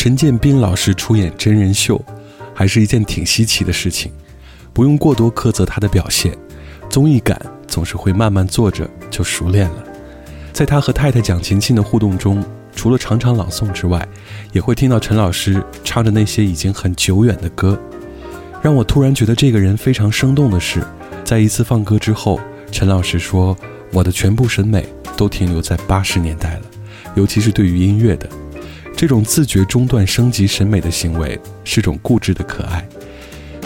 陈建斌老师出演真人秀，还是一件挺稀奇的事情。不用过多苛责他的表现，综艺感总是会慢慢做着就熟练了。在他和太太蒋勤勤的互动中，除了常常朗诵之外，也会听到陈老师唱着那些已经很久远的歌。让我突然觉得这个人非常生动的是，在一次放歌之后，陈老师说：“我的全部审美都停留在八十年代了，尤其是对于音乐的。”这种自觉中断升级审美的行为是种固执的可爱。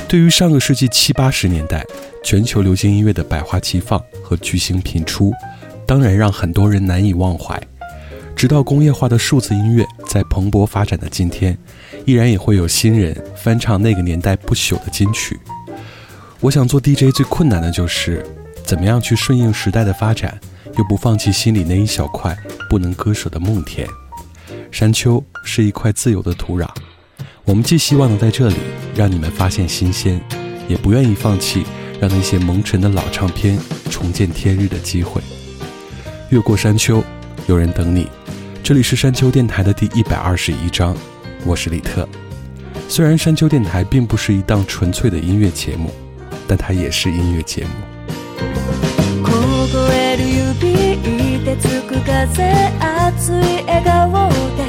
对于上个世纪七八十年代全球流行音乐的百花齐放和巨星频出，当然让很多人难以忘怀。直到工业化的数字音乐在蓬勃发展的今天，依然也会有新人翻唱那个年代不朽的金曲。我想做 DJ 最困难的就是，怎么样去顺应时代的发展，又不放弃心里那一小块不能割舍的梦田。山丘是一块自由的土壤，我们既希望能在这里让你们发现新鲜，也不愿意放弃让那些蒙尘的老唱片重见天日的机会。越过山丘，有人等你。这里是山丘电台的第一百二十一章，我是李特。虽然山丘电台并不是一档纯粹的音乐节目，但它也是音乐节目。凍える指凍てつく風熱い笑顔で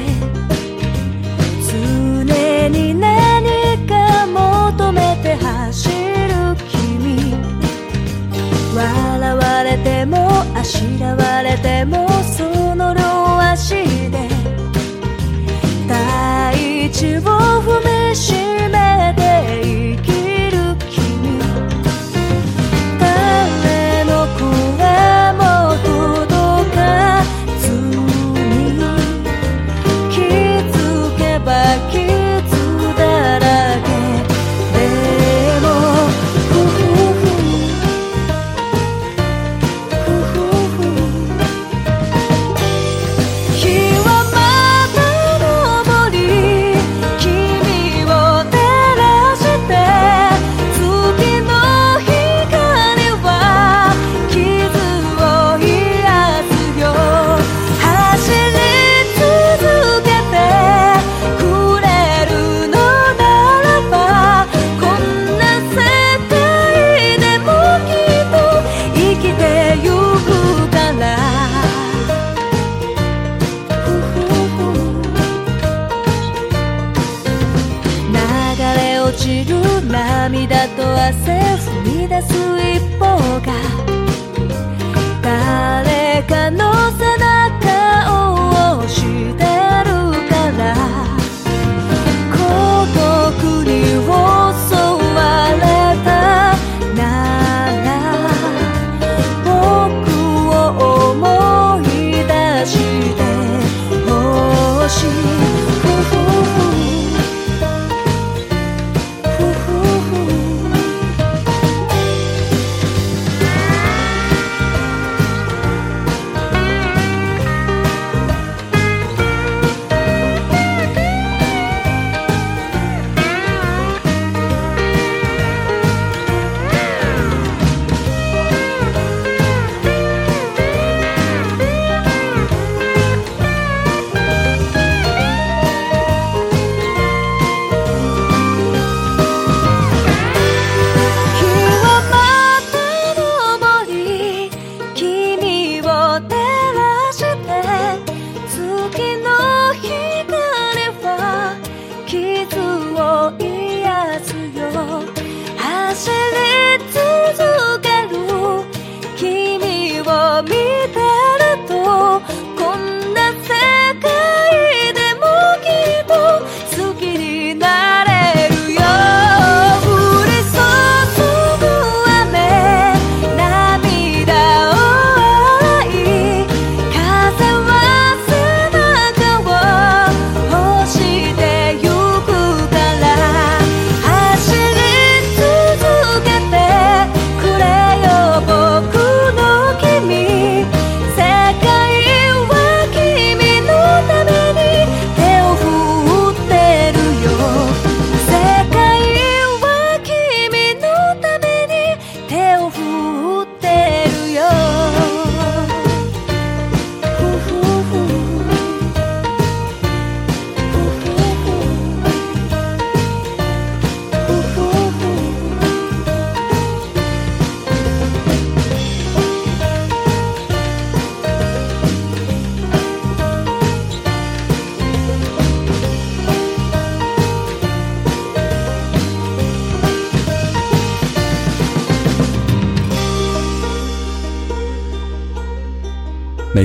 motivo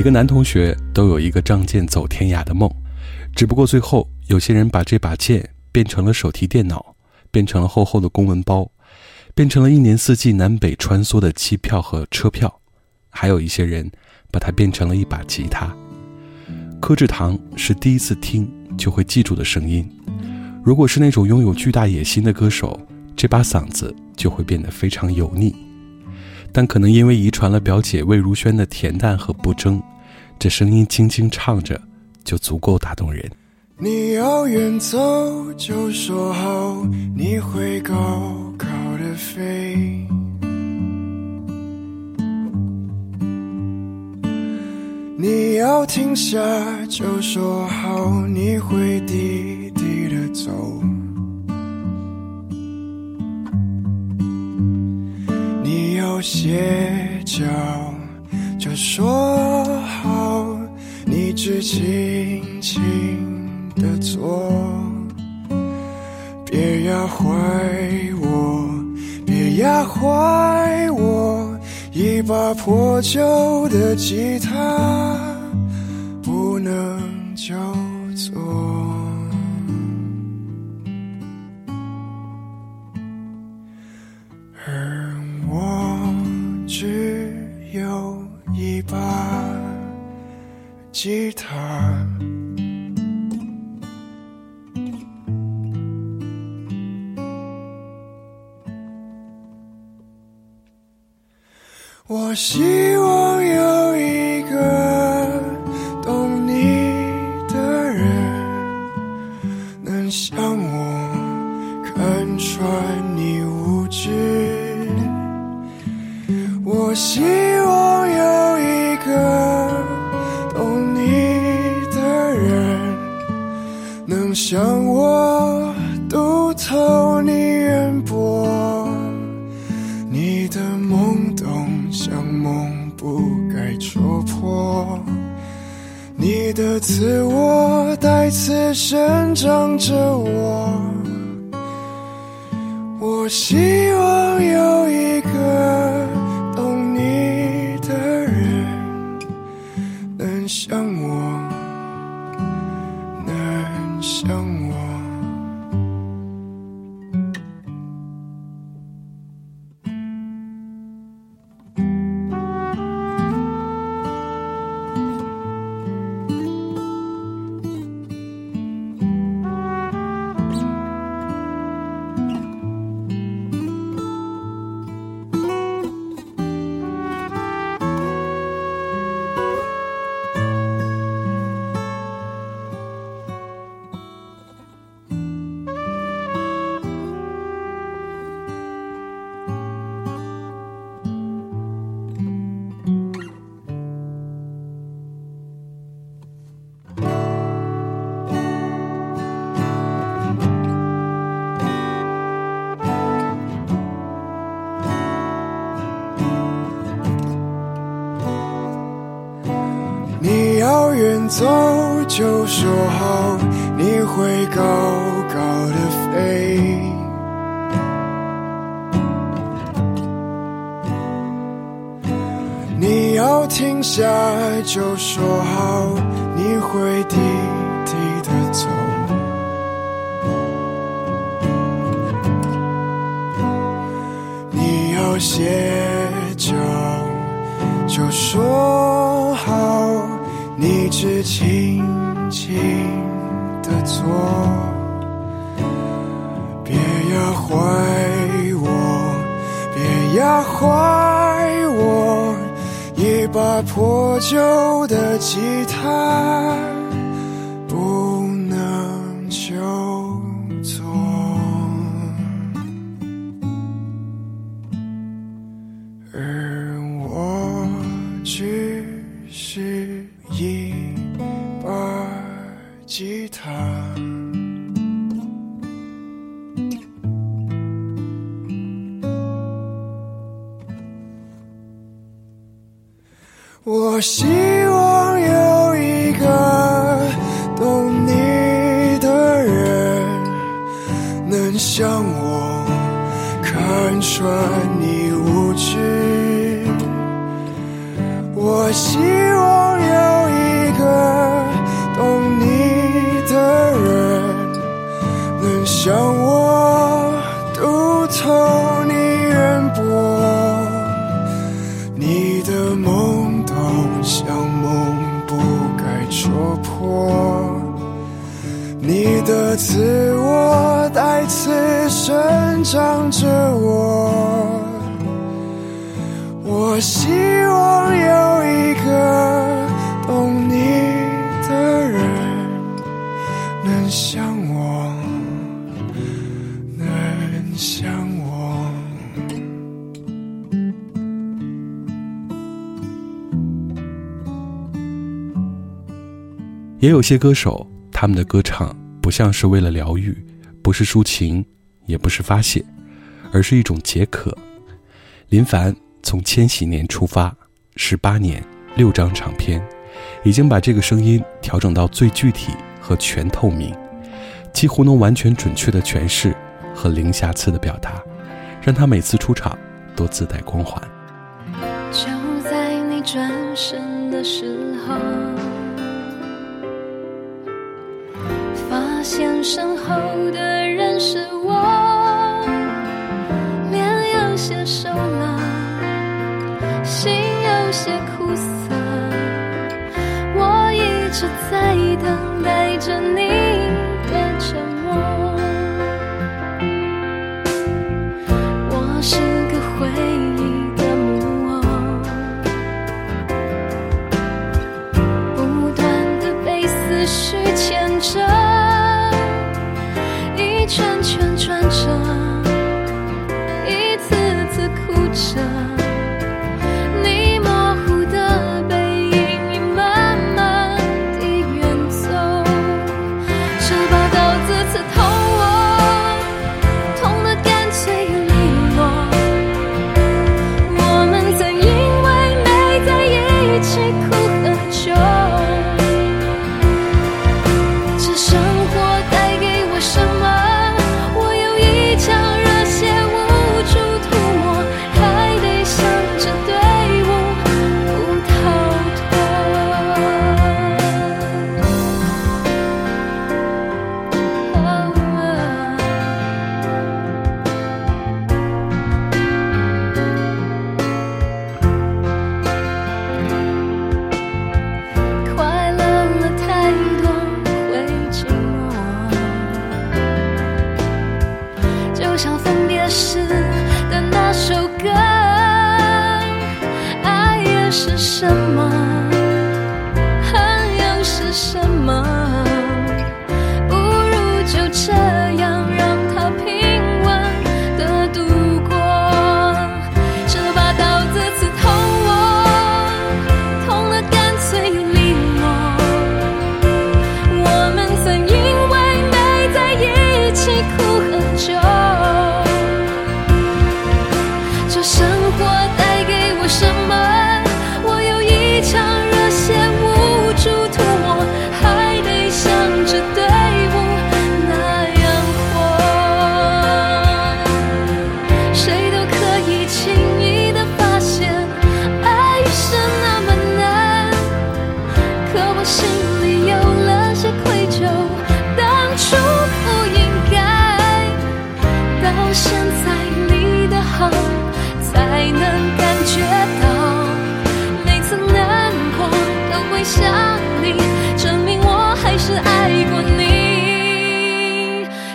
每个男同学都有一个仗剑走天涯的梦，只不过最后有些人把这把剑变成了手提电脑，变成了厚厚的公文包，变成了一年四季南北穿梭的机票和车票，还有一些人把它变成了一把吉他。柯志棠是第一次听就会记住的声音，如果是那种拥有巨大野心的歌手，这把嗓子就会变得非常油腻，但可能因为遗传了表姐魏如萱的恬淡和不争。这声音轻轻唱着，就足够打动人。你要远走，就说好，你会高高的飞；你要停下，就说好，你会低低的走；你要歇脚，就说。一直轻轻的坐，别压坏我，别压坏我，一把破旧的吉他，不能救。吉他，我希望。赐我带刺生长着，我，我希望。走就说好，你会高高的飞。你要停下就说好，你会低低的走。你要歇脚就说好。是轻轻的做，别压坏我，别压坏我，一把破旧的吉他。我希望有一个懂你的人，能像我看穿你无知。我。希。自我再次生长着我，我希望有一个懂你的人，能像我，能像我。也有些歌手，他们的歌唱。不像是为了疗愈，不是抒情，也不是发泄，而是一种解渴。林凡从千禧年出发，十八年，六张唱片，已经把这个声音调整到最具体和全透明，几乎能完全准确的诠释和零瑕疵的表达，让他每次出场都自带光环。就在你转身的时候。前身后的人是我，脸有些瘦了，心有些苦涩，我一直在等待着你的承诺，我是。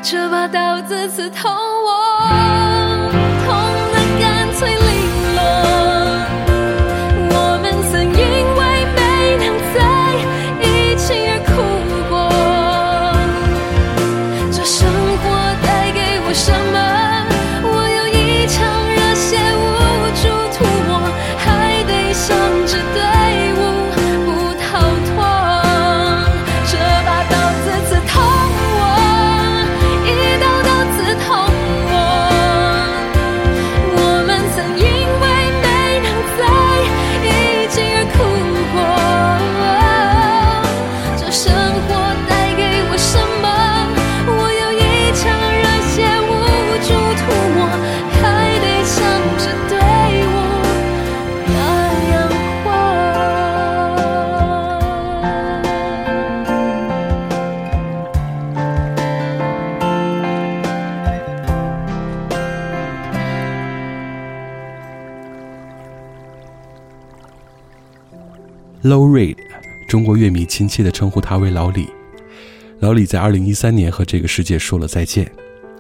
这把刀子刺痛我。Low Red，中国乐迷亲切地称呼他为老李。老李在2013年和这个世界说了再见，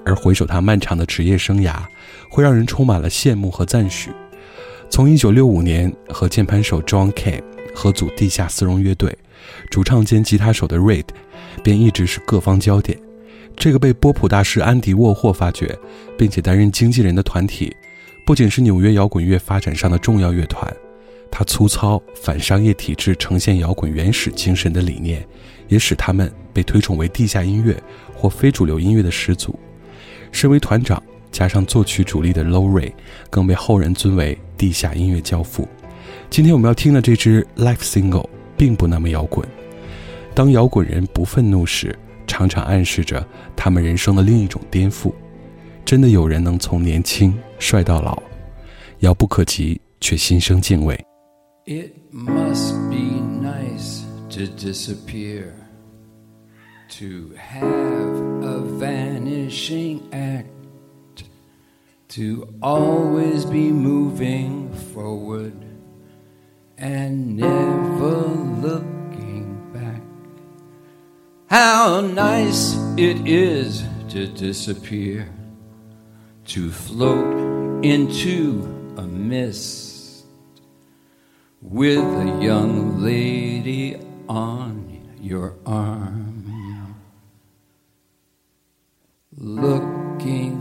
而回首他漫长的职业生涯，会让人充满了羡慕和赞许。从1965年和键盘手 John Kay 合组地下丝绒乐队，主唱兼吉他手的 Red，便一直是各方焦点。这个被波普大师安迪沃霍发掘，并且担任经纪人的团体，不仅是纽约摇滚乐发展上的重要乐团。他粗糙、反商业体制、呈现摇滚原始精神的理念，也使他们被推崇为地下音乐或非主流音乐的始祖。身为团长，加上作曲主力的 Lowry，更被后人尊为地下音乐教父。今天我们要听的这支 l i f e Single 并不那么摇滚。当摇滚人不愤怒时，常常暗示着他们人生的另一种颠覆。真的有人能从年轻帅到老，遥不可及却心生敬畏。It must be nice to disappear, to have a vanishing act, to always be moving forward and never looking back. How nice it is to disappear, to float into a mist with a young lady on your arm, looking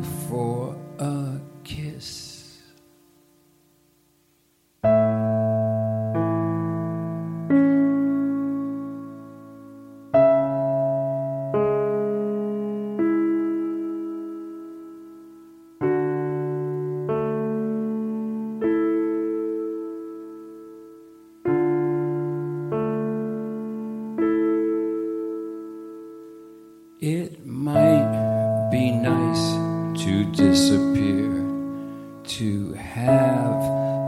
It might be nice to disappear, to have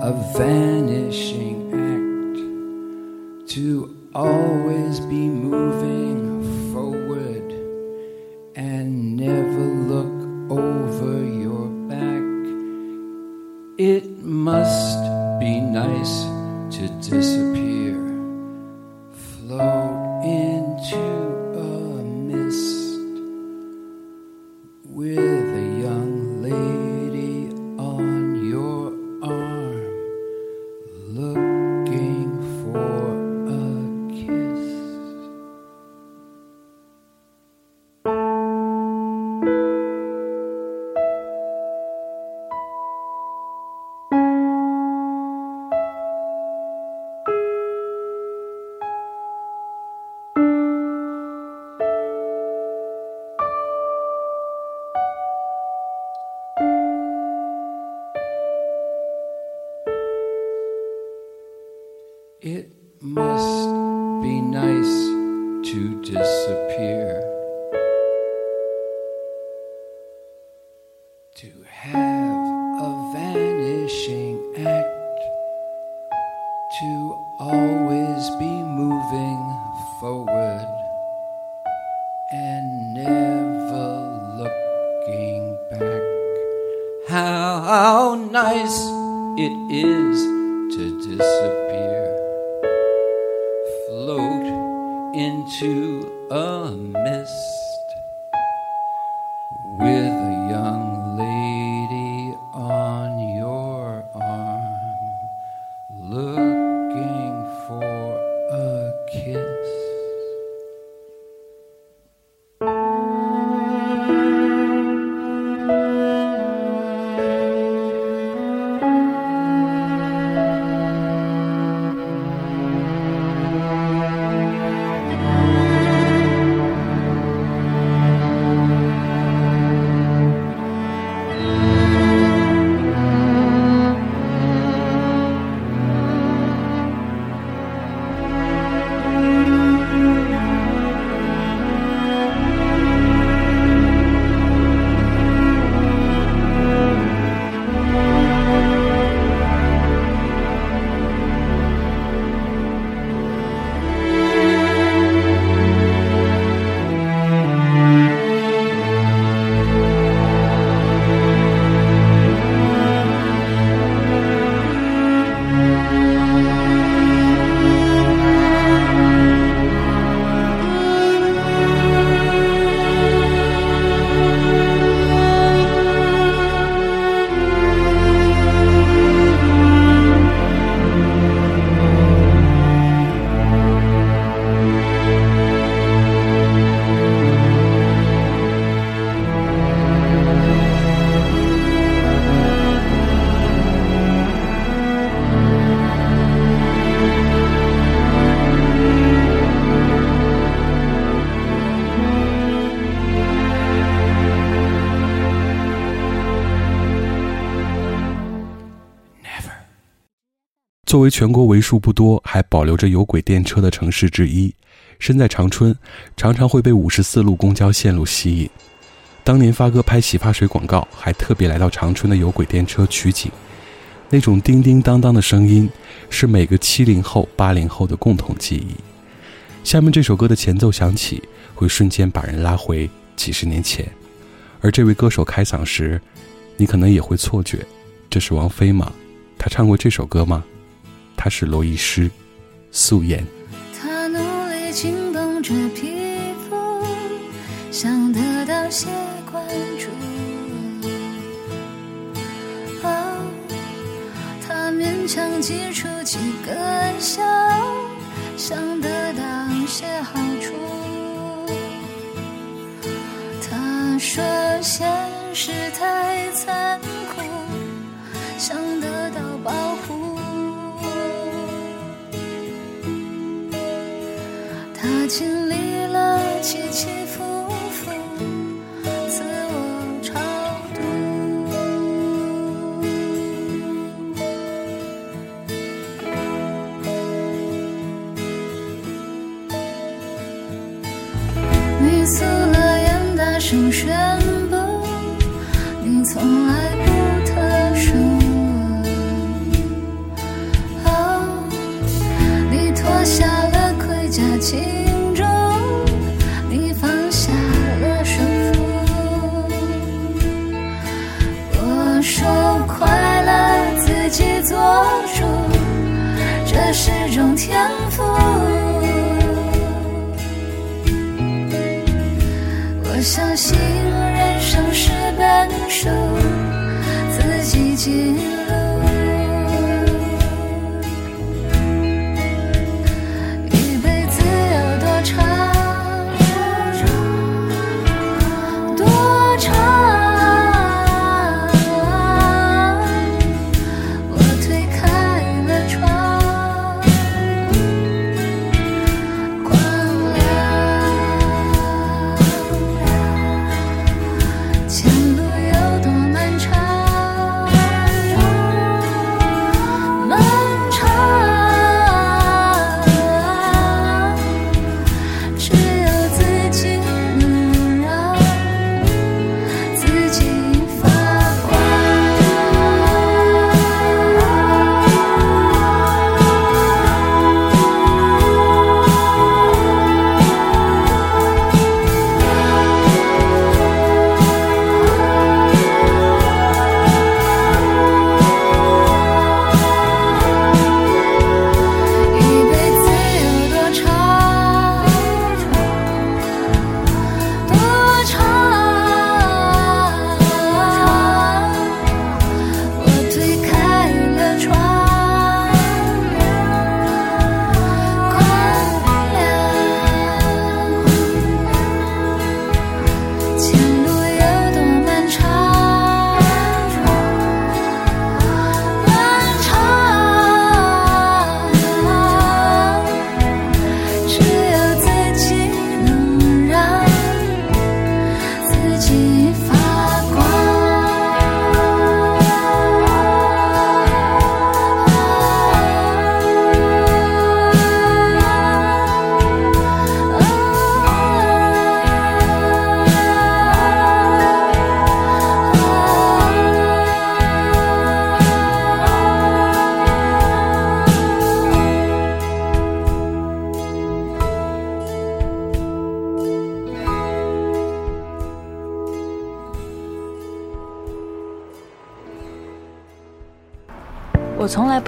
a vanishing act, to always be moving forward 是。作为全国为数不多还保留着有轨电车的城市之一，身在长春，常常会被五十四路公交线路吸引。当年发哥拍洗发水广告，还特别来到长春的有轨电车取景。那种叮叮当当的声音，是每个七零后、八零后的共同记忆。下面这首歌的前奏响起，会瞬间把人拉回几十年前。而这位歌手开嗓时，你可能也会错觉，这是王菲吗？她唱过这首歌吗？他是罗伊斯素颜他努力紧绷着皮肤想得到些关注他勉强挤出几个笑想得到些好处他说现实太残酷想得到保护经历了起起伏伏，自我超度。你素了也大声宣布，你从来不。是种天赋。我相信人生是本书，自己记。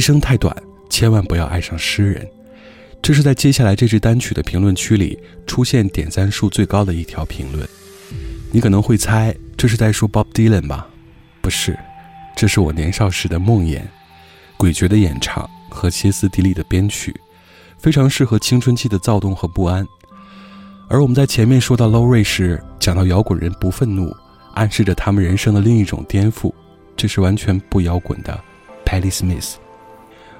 一生太短，千万不要爱上诗人。这是在接下来这支单曲的评论区里出现点赞数最高的一条评论。你可能会猜这是在说 Bob Dylan 吧？不是，这是我年少时的梦魇。诡谲的演唱和歇斯底里的编曲，非常适合青春期的躁动和不安。而我们在前面说到 Lowrey 时，讲到摇滚人不愤怒，暗示着他们人生的另一种颠覆。这是完全不摇滚的，Patti Smith。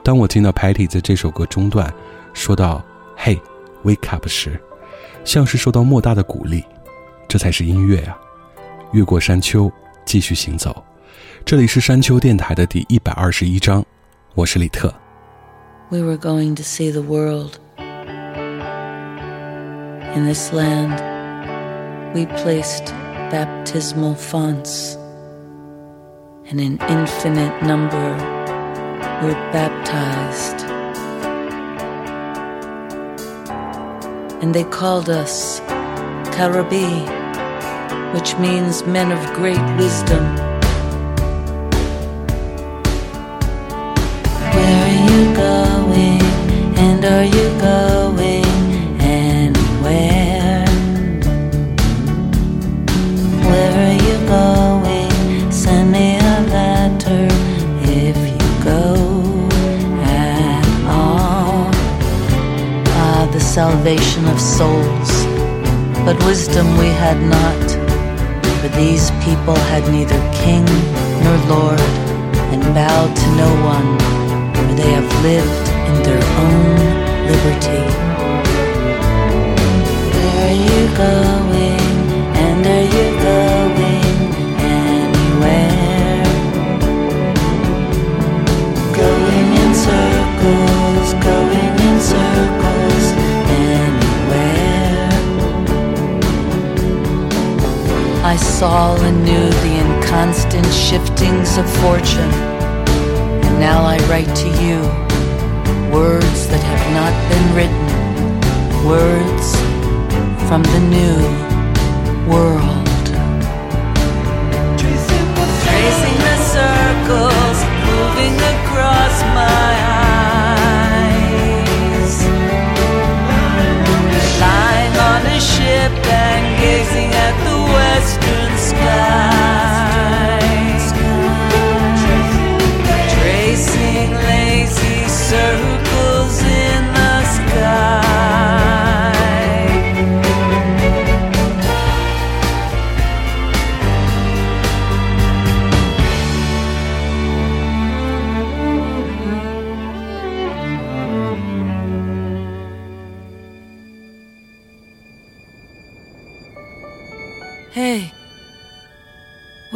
当我听到 Patty 在这首歌中段，说到 “Hey, wake up” 时，像是受到莫大的鼓励。这才是音乐啊！越过山丘，继续行走。这里是山丘电台的第一百二十一章，我是李特。We were going to see the world in this land. We placed baptismal fonts and an infinite number. we're baptized. And they called us Karabi, which means men of great wisdom.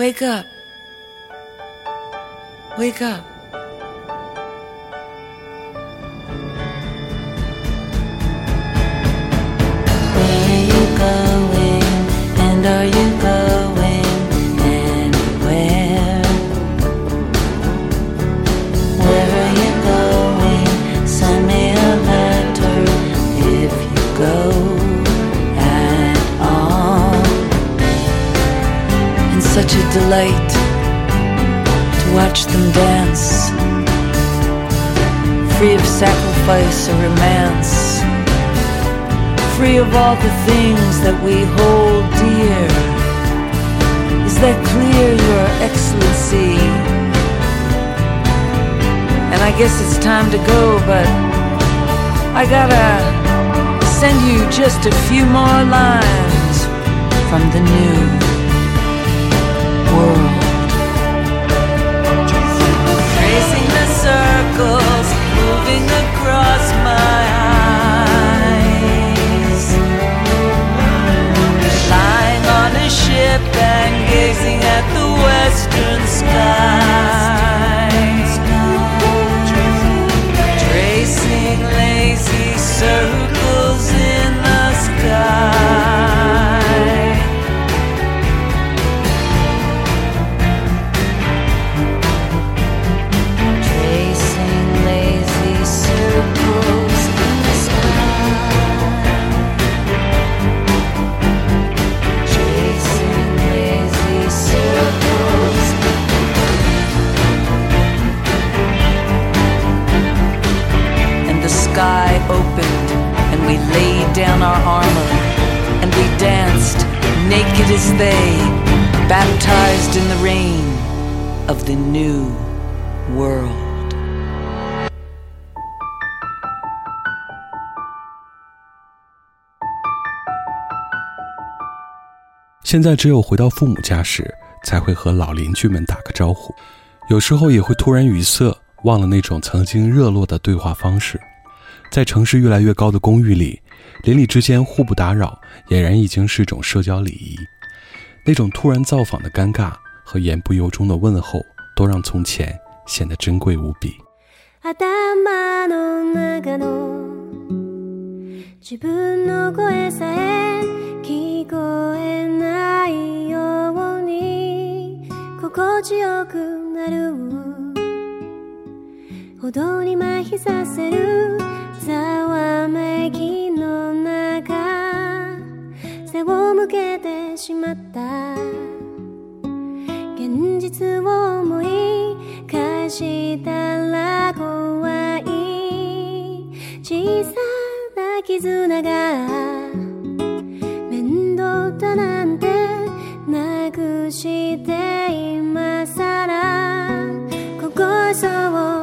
Wake up. Wake up. Late to watch them dance, free of sacrifice or romance, free of all the things that we hold dear. Is that clear, Your Excellency? And I guess it's time to go, but I gotta send you just a few more lines from the news world. Tracing the circles, moving across my eyes. Lying on a ship and gazing at the western sky. 现在只有回到父母家时，才会和老邻居们打个招呼，有时候也会突然语塞，忘了那种曾经热络的对话方式。在城市越来越高的公寓里，邻里之间互不打扰，俨然已经是一种社交礼仪。那种突然造访的尴尬和言不由衷的问候，都让从前显得珍贵无比。自分の声さえ聞こえないように心地よくなる歩道に麻痺させるざわめきの中背を向けてしまった現実を思い返したら怖い小さ絆が面倒だなんてなくして今更ここそう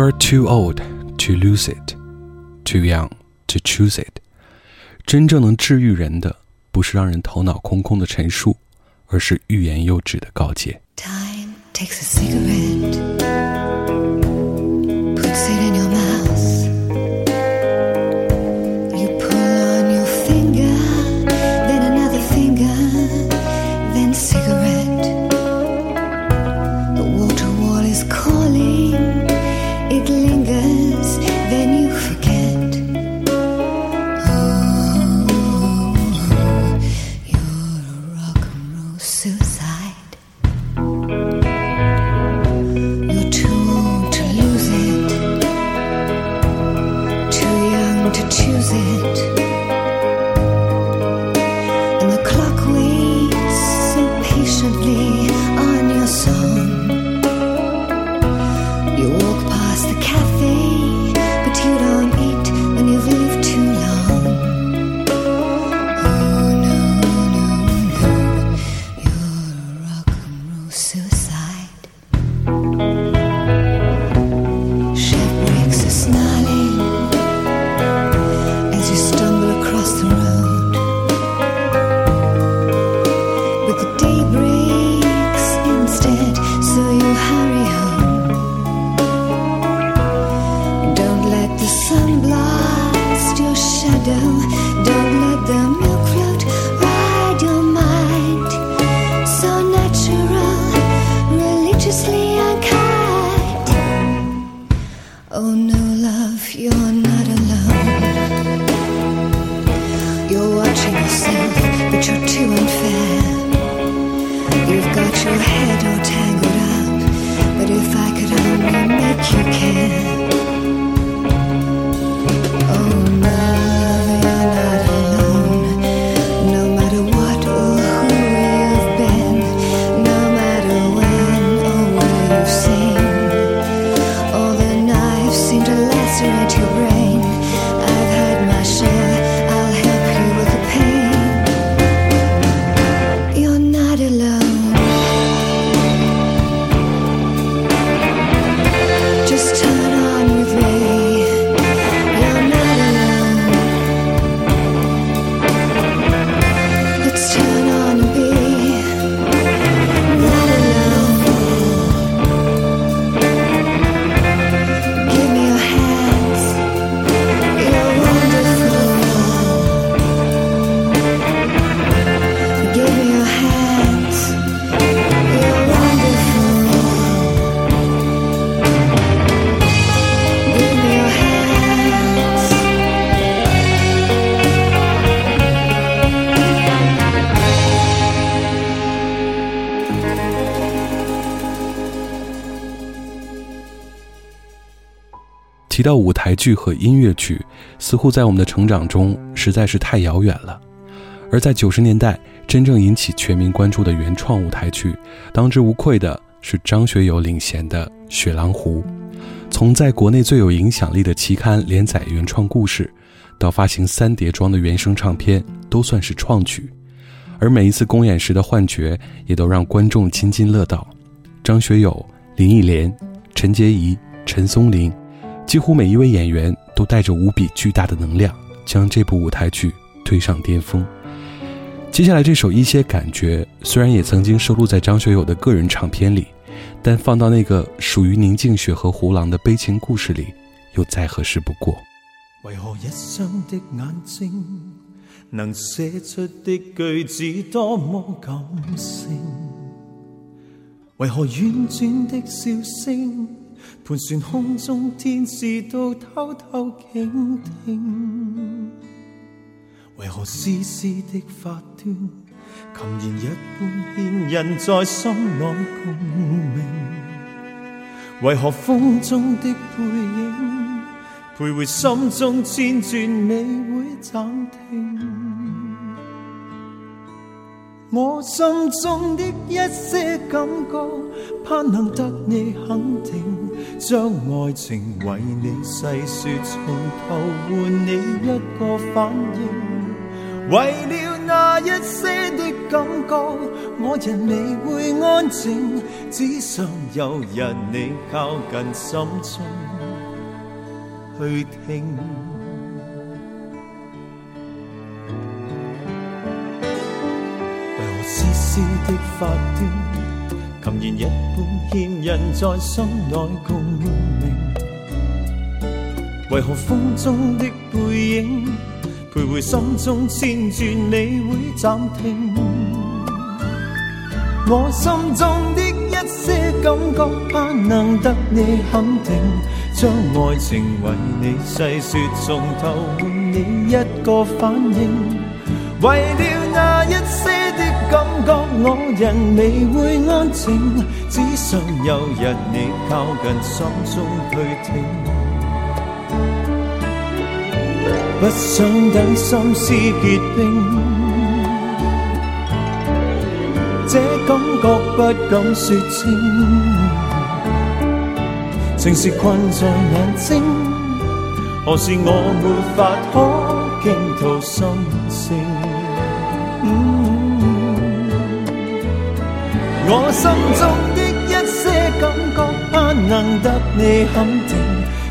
a r e too old to lose it, too young to choose it. 真正能治愈人的，不是让人头脑空空的陈述，而是欲言又止的告诫。提到舞台剧和音乐剧，似乎在我们的成长中实在是太遥远了。而在九十年代真正引起全民关注的原创舞台剧，当之无愧的是张学友领衔的《雪狼湖》。从在国内最有影响力的期刊连载原创故事，到发行三叠装的原声唱片，都算是创举。而每一次公演时的幻觉，也都让观众津津乐道。张学友、林忆莲、陈洁仪、陈松伶。几乎每一位演员都带着无比巨大的能量，将这部舞台剧推上巅峰。接下来这首《一些感觉》，虽然也曾经收录在张学友的个人唱片里，但放到那个属于宁静雪和胡狼的悲情故事里，又再合适不过。为何一双的眼睛，能写出的句子多么感性？为何婉转的笑声？盘旋空中，天使都偷偷倾听。为何丝丝的发端，琴弦一般牵引在心内共鸣？为何风中的背影，徘徊心中辗转，你会暂停？我心中的一些感觉，盼能得你肯定。将爱情为你细说，从头换你一个反应。为了那一些的感觉，我人未会安静，只想有日你靠近心中去听。为何丝丝的发端？琴弦一般牵引在心内共鸣，为何风中的背影徘徊心中千转，你会暂停？我心中的一些感觉盼能得你肯定，将爱情为你细说从头换你一个反应，为了那一些。感觉我人未会安静，只想有日你靠近，心中去听。不想等心思结冰，这感觉不敢说清。情是困在眼睛，何事我没法可倾吐心声？我心中的一些感觉，盼能得你肯定。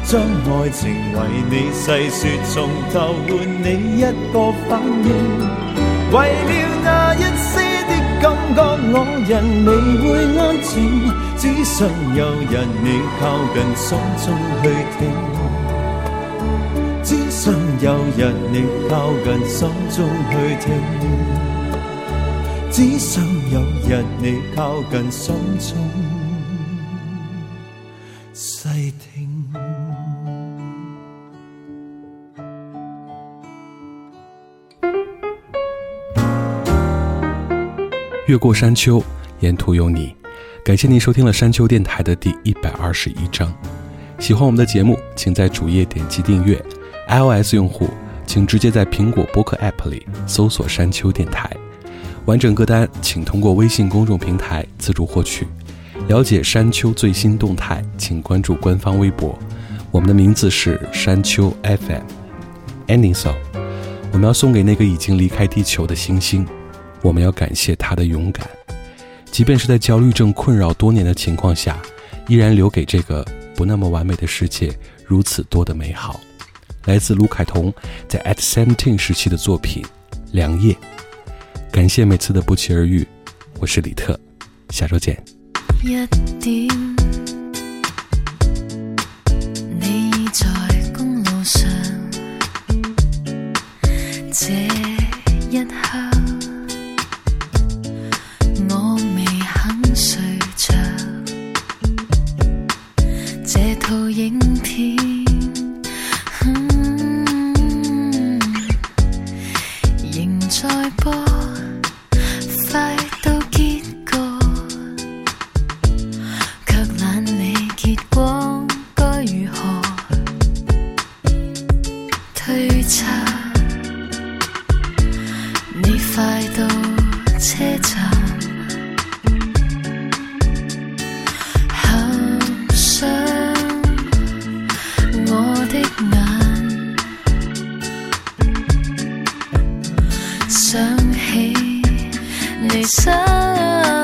将爱情为你细说，从头换你一个反应。为了那一些的感觉，我人未会安静，只想有人你靠近，心中去听。只想有人你靠近，心中去听。只想你靠近心中，越过山丘，沿途有你。感谢您收听了山丘电台的第一百二十一章。喜欢我们的节目，请在主页点击订阅。iOS 用户请直接在苹果播客 App 里搜索“山丘电台”。完整歌单，请通过微信公众平台自助获取。了解山丘最新动态，请关注官方微博。我们的名字是山丘 FM。Any song，我们要送给那个已经离开地球的星星。我们要感谢他的勇敢，即便是在焦虑症困扰多年的情况下，依然留给这个不那么完美的世界如此多的美好。来自卢凯彤在 At Seventeen 时期的作品《良夜》。感谢每次的不期而遇，我是李特，下周见。一点，你在公路上。这。salah